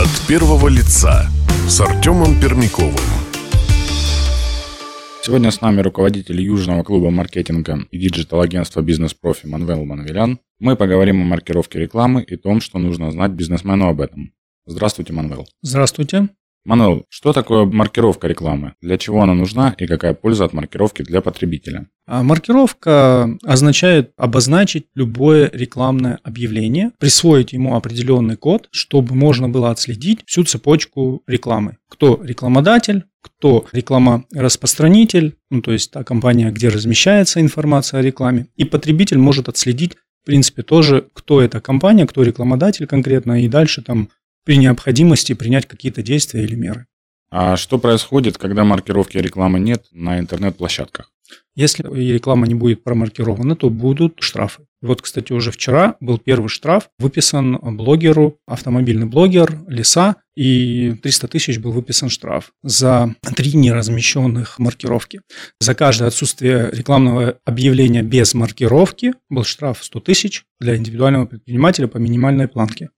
От первого лица с Артемом Пермяковым. Сегодня с нами руководитель Южного клуба маркетинга и диджитал-агентства «Бизнес-профи» Манвел Манвелян. Мы поговорим о маркировке рекламы и том, что нужно знать бизнесмену об этом. Здравствуйте, Манвел. Здравствуйте. Манвел, что такое маркировка рекламы? Для чего она нужна и какая польза от маркировки для потребителя? А маркировка означает обозначить любое рекламное объявление, присвоить ему определенный код, чтобы можно было отследить всю цепочку рекламы. Кто рекламодатель, кто рекламораспространитель, ну то есть та компания, где размещается информация о рекламе, и потребитель может отследить в принципе, тоже, кто эта компания, кто рекламодатель конкретно, и дальше там при необходимости принять какие-то действия или меры. А что происходит, когда маркировки рекламы нет на интернет-площадках? Если реклама не будет промаркирована, то будут штрафы. Вот, кстати, уже вчера был первый штраф, выписан блогеру, автомобильный блогер, леса, и 300 тысяч был выписан штраф за три неразмещенных маркировки. За каждое отсутствие рекламного объявления без маркировки был штраф 100 тысяч для индивидуального предпринимателя по минимальной планке.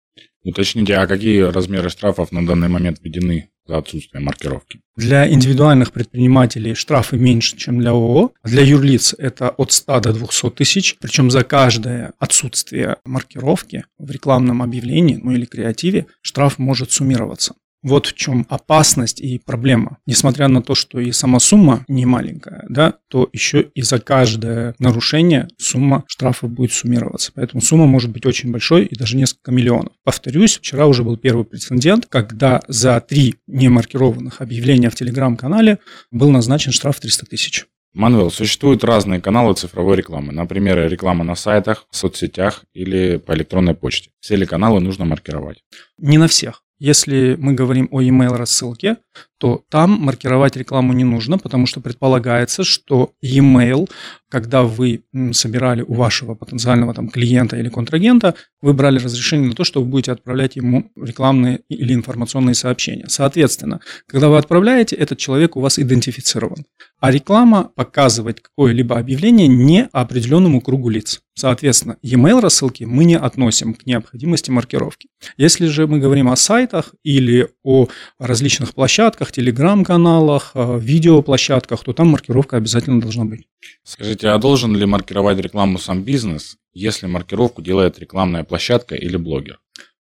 Уточните, а какие размеры штрафов на данный момент введены за отсутствие маркировки? Для индивидуальных предпринимателей штрафы меньше, чем для ООО. Для юрлиц это от 100 до 200 тысяч. Причем за каждое отсутствие маркировки в рекламном объявлении ну или креативе штраф может суммироваться. Вот в чем опасность и проблема. Несмотря на то, что и сама сумма не маленькая, да, то еще и за каждое нарушение сумма штрафа будет суммироваться. Поэтому сумма может быть очень большой и даже несколько миллионов. Повторюсь, вчера уже был первый прецедент, когда за три немаркированных объявления в Телеграм-канале был назначен штраф 300 тысяч. Манвел, существуют разные каналы цифровой рекламы. Например, реклама на сайтах, в соцсетях или по электронной почте. Все ли каналы нужно маркировать? Не на всех. Если мы говорим о email рассылке, то там маркировать рекламу не нужно, потому что предполагается, что e-mail, когда вы собирали у вашего потенциального там, клиента или контрагента, вы брали разрешение на то, что вы будете отправлять ему рекламные или информационные сообщения. Соответственно, когда вы отправляете, этот человек у вас идентифицирован. А реклама показывает какое-либо объявление не определенному кругу лиц. Соответственно, e-mail рассылки мы не относим к необходимости маркировки. Если же мы говорим о сайтах или о различных площадках, телеграм-каналах, э, видеоплощадках, то там маркировка обязательно должна быть. Скажите, а должен ли маркировать рекламу сам бизнес, если маркировку делает рекламная площадка или блогер?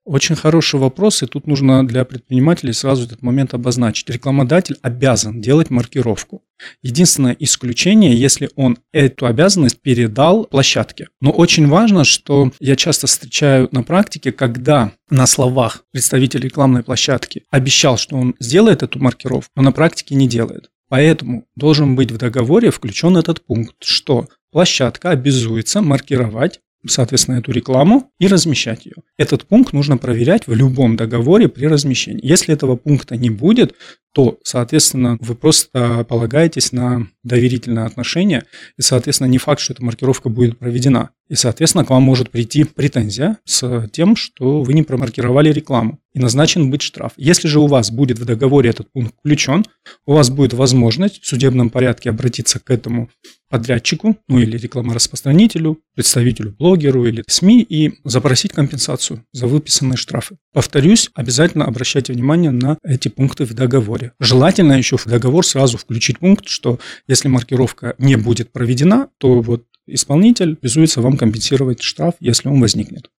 Очень хороший вопрос, и тут нужно для предпринимателей сразу этот момент обозначить. Рекламодатель обязан делать маркировку. Единственное исключение, если он эту обязанность передал площадке. Но очень важно, что я часто встречаю на практике, когда на словах представитель рекламной площадки обещал, что он сделает эту маркировку, но на практике не делает. Поэтому должен быть в договоре включен этот пункт, что площадка обязуется маркировать соответственно, эту рекламу и размещать ее. Этот пункт нужно проверять в любом договоре при размещении. Если этого пункта не будет, то, соответственно, вы просто полагаетесь на доверительное отношение, и, соответственно, не факт, что эта маркировка будет проведена. И, соответственно, к вам может прийти претензия с тем, что вы не промаркировали рекламу, и назначен быть штраф. Если же у вас будет в договоре этот пункт включен, у вас будет возможность в судебном порядке обратиться к этому подрядчику, ну или рекламораспространителю, представителю, блогеру или СМИ и запросить компенсацию за выписанные штрафы. Повторюсь, обязательно обращайте внимание на эти пункты в договоре. Желательно еще в договор сразу включить пункт, что если маркировка не будет проведена, то вот исполнитель обязуется вам компенсировать штраф, если он возникнет.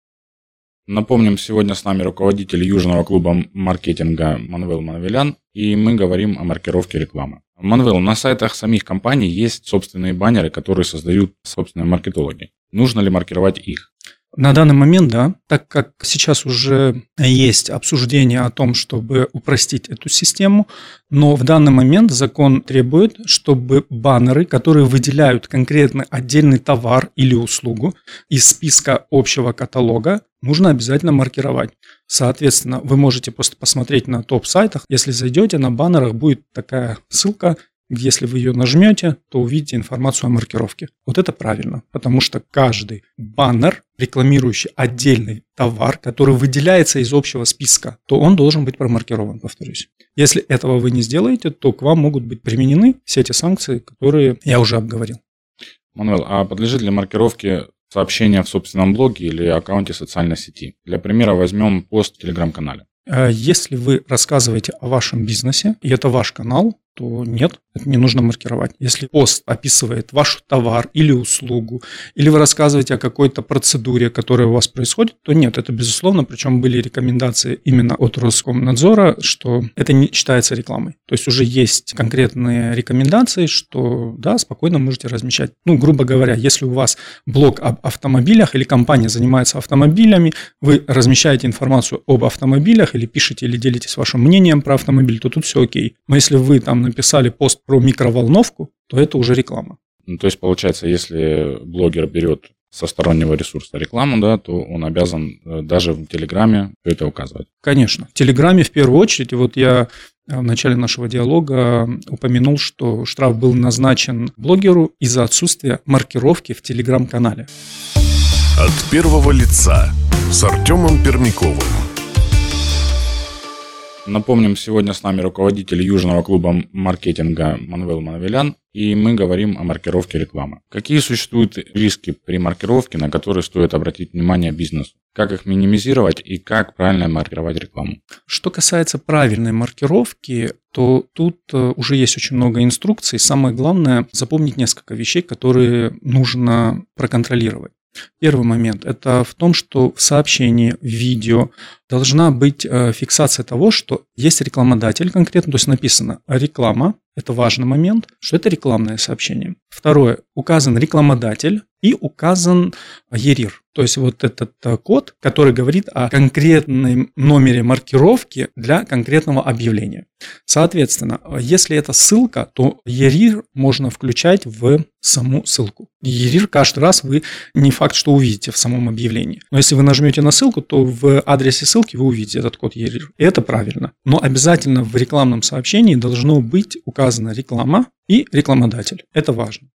Напомним, сегодня с нами руководитель Южного клуба маркетинга Манвел Манвелян, и мы говорим о маркировке рекламы. Манвел, на сайтах самих компаний есть собственные баннеры, которые создают собственные маркетологи. Нужно ли маркировать их? На данный момент, да, так как сейчас уже есть обсуждение о том, чтобы упростить эту систему, но в данный момент закон требует, чтобы баннеры, которые выделяют конкретно отдельный товар или услугу из списка общего каталога, нужно обязательно маркировать. Соответственно, вы можете просто посмотреть на топ-сайтах. Если зайдете, на баннерах будет такая ссылка если вы ее нажмете, то увидите информацию о маркировке. Вот это правильно, потому что каждый баннер, рекламирующий отдельный товар, который выделяется из общего списка, то он должен быть промаркирован, повторюсь. Если этого вы не сделаете, то к вам могут быть применены все эти санкции, которые я уже обговорил. Мануэл, а подлежит ли маркировке сообщение в собственном блоге или аккаунте социальной сети? Для примера возьмем пост в телеграм-канале. Э, если вы рассказываете о вашем бизнесе, и это ваш канал, то нет, это не нужно маркировать. Если пост описывает ваш товар или услугу, или вы рассказываете о какой-то процедуре, которая у вас происходит, то нет, это безусловно, причем были рекомендации именно от Роскомнадзора, что это не считается рекламой. То есть уже есть конкретные рекомендации, что да, спокойно можете размещать. Ну, грубо говоря, если у вас блог об автомобилях или компания занимается автомобилями, вы размещаете информацию об автомобилях или пишете или делитесь вашим мнением про автомобиль, то тут все окей. Но если вы там написали пост про микроволновку, то это уже реклама. Ну, то есть, получается, если блогер берет со стороннего ресурса рекламу, да, то он обязан э, даже в Телеграме это указывать. Конечно. В Телеграме в первую очередь, вот я э, в начале нашего диалога упомянул, что штраф был назначен блогеру из-за отсутствия маркировки в Телеграм-канале. От первого лица с Артемом Пермяковым. Напомним, сегодня с нами руководитель южного клуба маркетинга Манвел Манавелян, и мы говорим о маркировке рекламы. Какие существуют риски при маркировке, на которые стоит обратить внимание бизнесу? Как их минимизировать и как правильно маркировать рекламу? Что касается правильной маркировки, то тут э, уже есть очень много инструкций. Самое главное запомнить несколько вещей, которые нужно проконтролировать. Первый момент – это в том, что в сообщении, в видео должна быть э, фиксация того, что есть рекламодатель конкретно, то есть написано реклама, это важный момент, что это рекламное сообщение. Второе, указан рекламодатель и указан ЕРИР. То есть вот этот э, код, который говорит о конкретном номере маркировки для конкретного объявления. Соответственно, если это ссылка, то ЕРИР можно включать в саму ссылку. ЕРИР каждый раз вы не факт, что увидите в самом объявлении. Но если вы нажмете на ссылку, то в адресе ссылки вы увидите этот код ЕРИР. И это правильно. Но обязательно в рекламном сообщении должно быть указана реклама и рекламодатель. Это важно.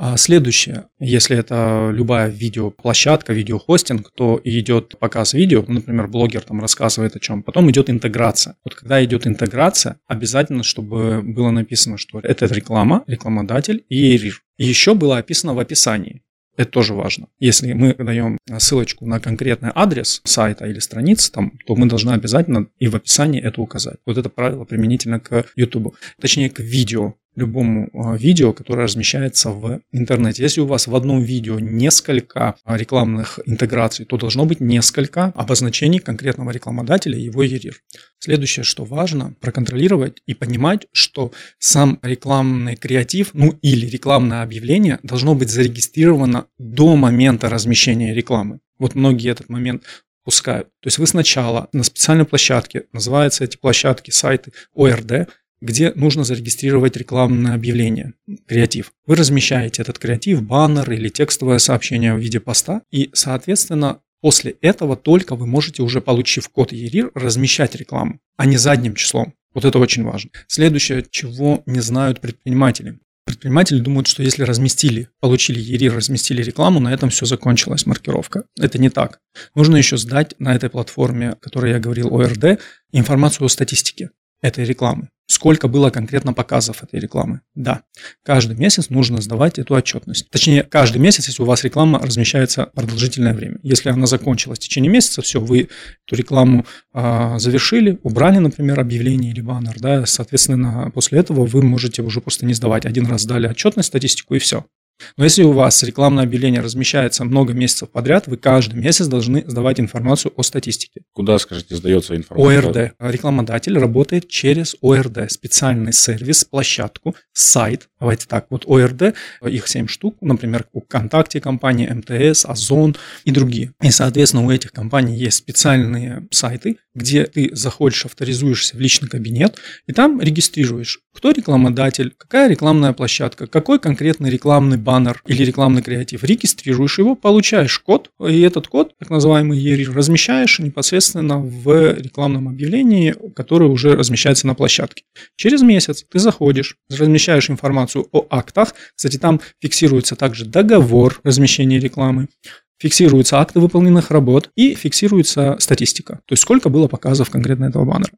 А следующее, если это любая видеоплощадка, видеохостинг, то идет показ видео, например, блогер там рассказывает о чем, потом идет интеграция. Вот когда идет интеграция, обязательно, чтобы было написано, что это реклама, рекламодатель и РИР. Еще было описано в описании. Это тоже важно. Если мы даем ссылочку на конкретный адрес сайта или страницы, там, то мы должны обязательно и в описании это указать. Вот это правило применительно к YouTube. Точнее, к видео любому а, видео, которое размещается в интернете. Если у вас в одном видео несколько а, рекламных интеграций, то должно быть несколько обозначений конкретного рекламодателя и его ERIR. Следующее, что важно, проконтролировать и понимать, что сам рекламный креатив, ну или рекламное объявление должно быть зарегистрировано до момента размещения рекламы. Вот многие этот момент пускают. То есть вы сначала на специальной площадке, называются эти площадки, сайты ОРД, где нужно зарегистрировать рекламное объявление, креатив. Вы размещаете этот креатив, баннер или текстовое сообщение в виде поста, и, соответственно, после этого только вы можете, уже получив код ERIR, размещать рекламу, а не задним числом. Вот это очень важно. Следующее, чего не знают предприниматели. Предприниматели думают, что если разместили, получили ERIR, разместили рекламу, на этом все закончилась маркировка. Это не так. Нужно еще сдать на этой платформе, о которой я говорил, ОРД, информацию о статистике этой рекламы. Сколько было конкретно показов этой рекламы? Да. Каждый месяц нужно сдавать эту отчетность. Точнее, каждый месяц, если у вас реклама размещается продолжительное время. Если она закончилась в течение месяца, все, вы эту рекламу э, завершили, убрали, например, объявление или баннер, да, соответственно, после этого вы можете уже просто не сдавать. Один раз сдали отчетность, статистику и все. Но если у вас рекламное объявление размещается много месяцев подряд, вы каждый месяц должны сдавать информацию о статистике. Куда, скажите, сдается информация? ОРД. Рекламодатель работает через ОРД, специальный сервис, площадку, сайт. Давайте так, вот ОРД, их 7 штук, например, у ВКонтакте компании, МТС, Озон и другие. И, соответственно, у этих компаний есть специальные сайты, где ты заходишь, авторизуешься в личный кабинет, и там регистрируешь, кто рекламодатель, какая рекламная площадка, какой конкретный рекламный баннер или рекламный креатив. Регистрируешь его, получаешь код, и этот код, так называемый ERI, размещаешь непосредственно в рекламном объявлении, которое уже размещается на площадке. Через месяц ты заходишь, размещаешь информацию о актах. Кстати, там фиксируется также договор размещения рекламы фиксируются акты выполненных работ и фиксируется статистика, то есть сколько было показов конкретно этого баннера.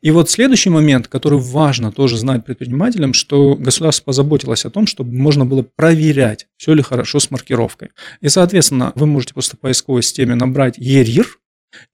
И вот следующий момент, который важно тоже знать предпринимателям, что государство позаботилось о том, чтобы можно было проверять, все ли хорошо с маркировкой. И, соответственно, вы можете просто в поисковой системе набрать ERIR,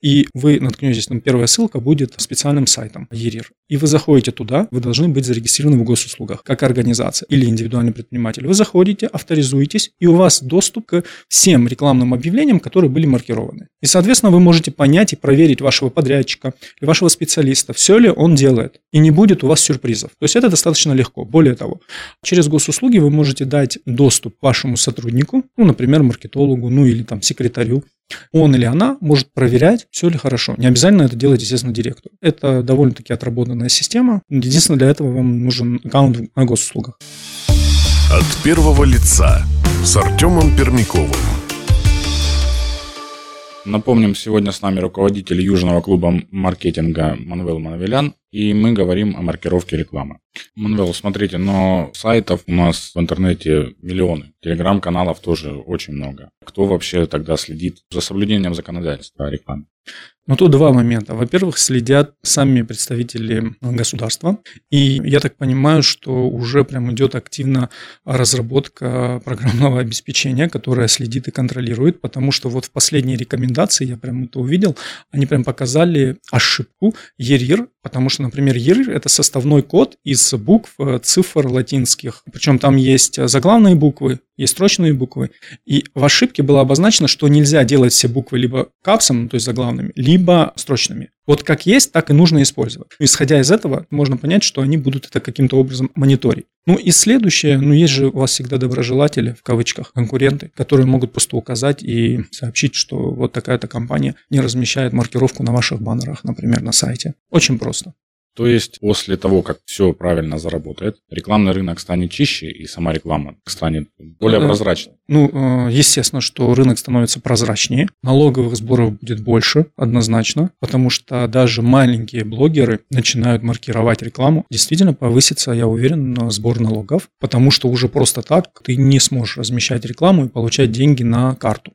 и вы наткнетесь, там первая ссылка будет специальным сайтом ЕРИР. И вы заходите туда, вы должны быть зарегистрированы в госуслугах, как организация или индивидуальный предприниматель. Вы заходите, авторизуетесь, и у вас доступ к всем рекламным объявлениям, которые были маркированы. И, соответственно, вы можете понять и проверить вашего подрядчика или вашего специалиста, все ли он делает. И не будет у вас сюрпризов. То есть это достаточно легко. Более того, через госуслуги вы можете дать доступ вашему сотруднику, ну, например, маркетологу, ну или там секретарю, он или она может проверять, все ли хорошо. Не обязательно это делать, естественно, директору. Это довольно-таки отработанная система. Единственное, для этого вам нужен аккаунт на госуслугах. От первого лица с Артемом Пермяковым. Напомним, сегодня с нами руководитель Южного клуба маркетинга Манвел Манвелян, и мы говорим о маркировке рекламы. Манвел, смотрите, но сайтов у нас в интернете миллионы, телеграм-каналов тоже очень много. Кто вообще тогда следит за соблюдением законодательства о рекламе? Ну, тут два момента. Во-первых, следят сами представители государства. И я так понимаю, что уже прям идет активно разработка программного обеспечения, которое следит и контролирует, потому что вот в последней рекомендации, я прям это увидел, они прям показали ошибку ERIR, потому что, например, ERIR – это составной код из букв, э, цифр латинских. Причем там есть заглавные буквы, есть строчные буквы. И в ошибке было обозначено, что нельзя делать все буквы либо капсом, то есть заглавными, либо строчными. Вот как есть, так и нужно использовать. Исходя из этого, можно понять, что они будут это каким-то образом мониторить. Ну и следующее, ну есть же у вас всегда доброжелатели, в кавычках, конкуренты, которые могут просто указать и сообщить, что вот такая-то компания не размещает маркировку на ваших баннерах, например, на сайте. Очень просто. То есть после того, как все правильно заработает, рекламный рынок станет чище, и сама реклама станет более прозрачной. Ну, э, естественно, что рынок становится прозрачнее, налоговых сборов будет больше, однозначно, потому что даже маленькие блогеры начинают маркировать рекламу. Действительно повысится, я уверен, сбор налогов, потому что уже просто так ты не сможешь размещать рекламу и получать деньги на карту.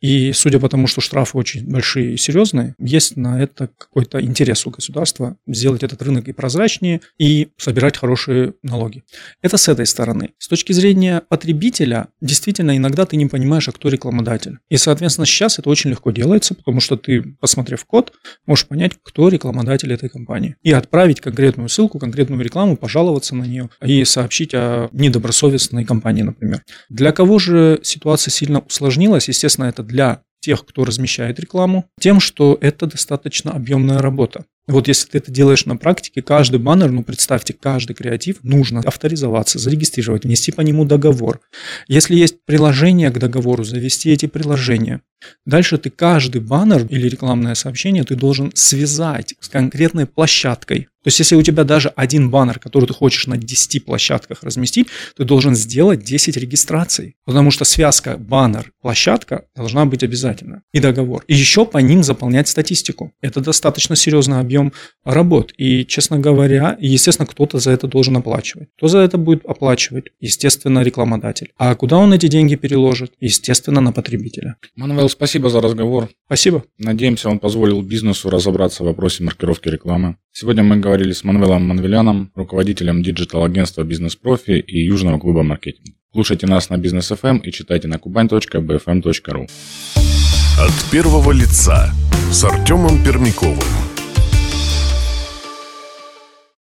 И судя по тому, что штрафы очень большие и серьезные, есть на это какой-то интерес у государства сделать этот рынок и прозрачнее, и собирать хорошие налоги. Это с этой стороны. С точки зрения потребителя, действительно, иногда ты не понимаешь, а кто рекламодатель. И, соответственно, сейчас это очень легко делается, потому что ты, посмотрев код, можешь понять, кто рекламодатель этой компании. И отправить конкретную ссылку, конкретную рекламу, пожаловаться на нее и сообщить о недобросовестной компании, например. Для кого же ситуация сильно усложнилась? Естественно, это для тех, кто размещает рекламу, тем, что это достаточно объемная работа. Вот если ты это делаешь на практике, каждый баннер, ну представьте, каждый креатив нужно авторизоваться, зарегистрировать, внести по нему договор. Если есть приложение к договору, завести эти приложения. Дальше ты каждый баннер или рекламное сообщение ты должен связать с конкретной площадкой. То есть, если у тебя даже один баннер, который ты хочешь на 10 площадках разместить, ты должен сделать 10 регистраций. Потому что связка баннер-площадка должна быть обязательно. И договор. И еще по ним заполнять статистику. Это достаточно серьезный объем работ. И, честно говоря, естественно, кто-то за это должен оплачивать. Кто за это будет оплачивать? Естественно, рекламодатель. А куда он эти деньги переложит? Естественно, на потребителя. Манвел, спасибо за разговор. Спасибо. Надеемся, он позволил бизнесу разобраться в вопросе маркировки рекламы. Сегодня мы говорили с Манвелом Манвеляном, руководителем диджитал-агентства «Бизнес-профи» и Южного клуба маркетинга. Слушайте нас на Бизнес ФМ и читайте на kuban.bfm.ru. От первого лица с Артемом Пермяковым.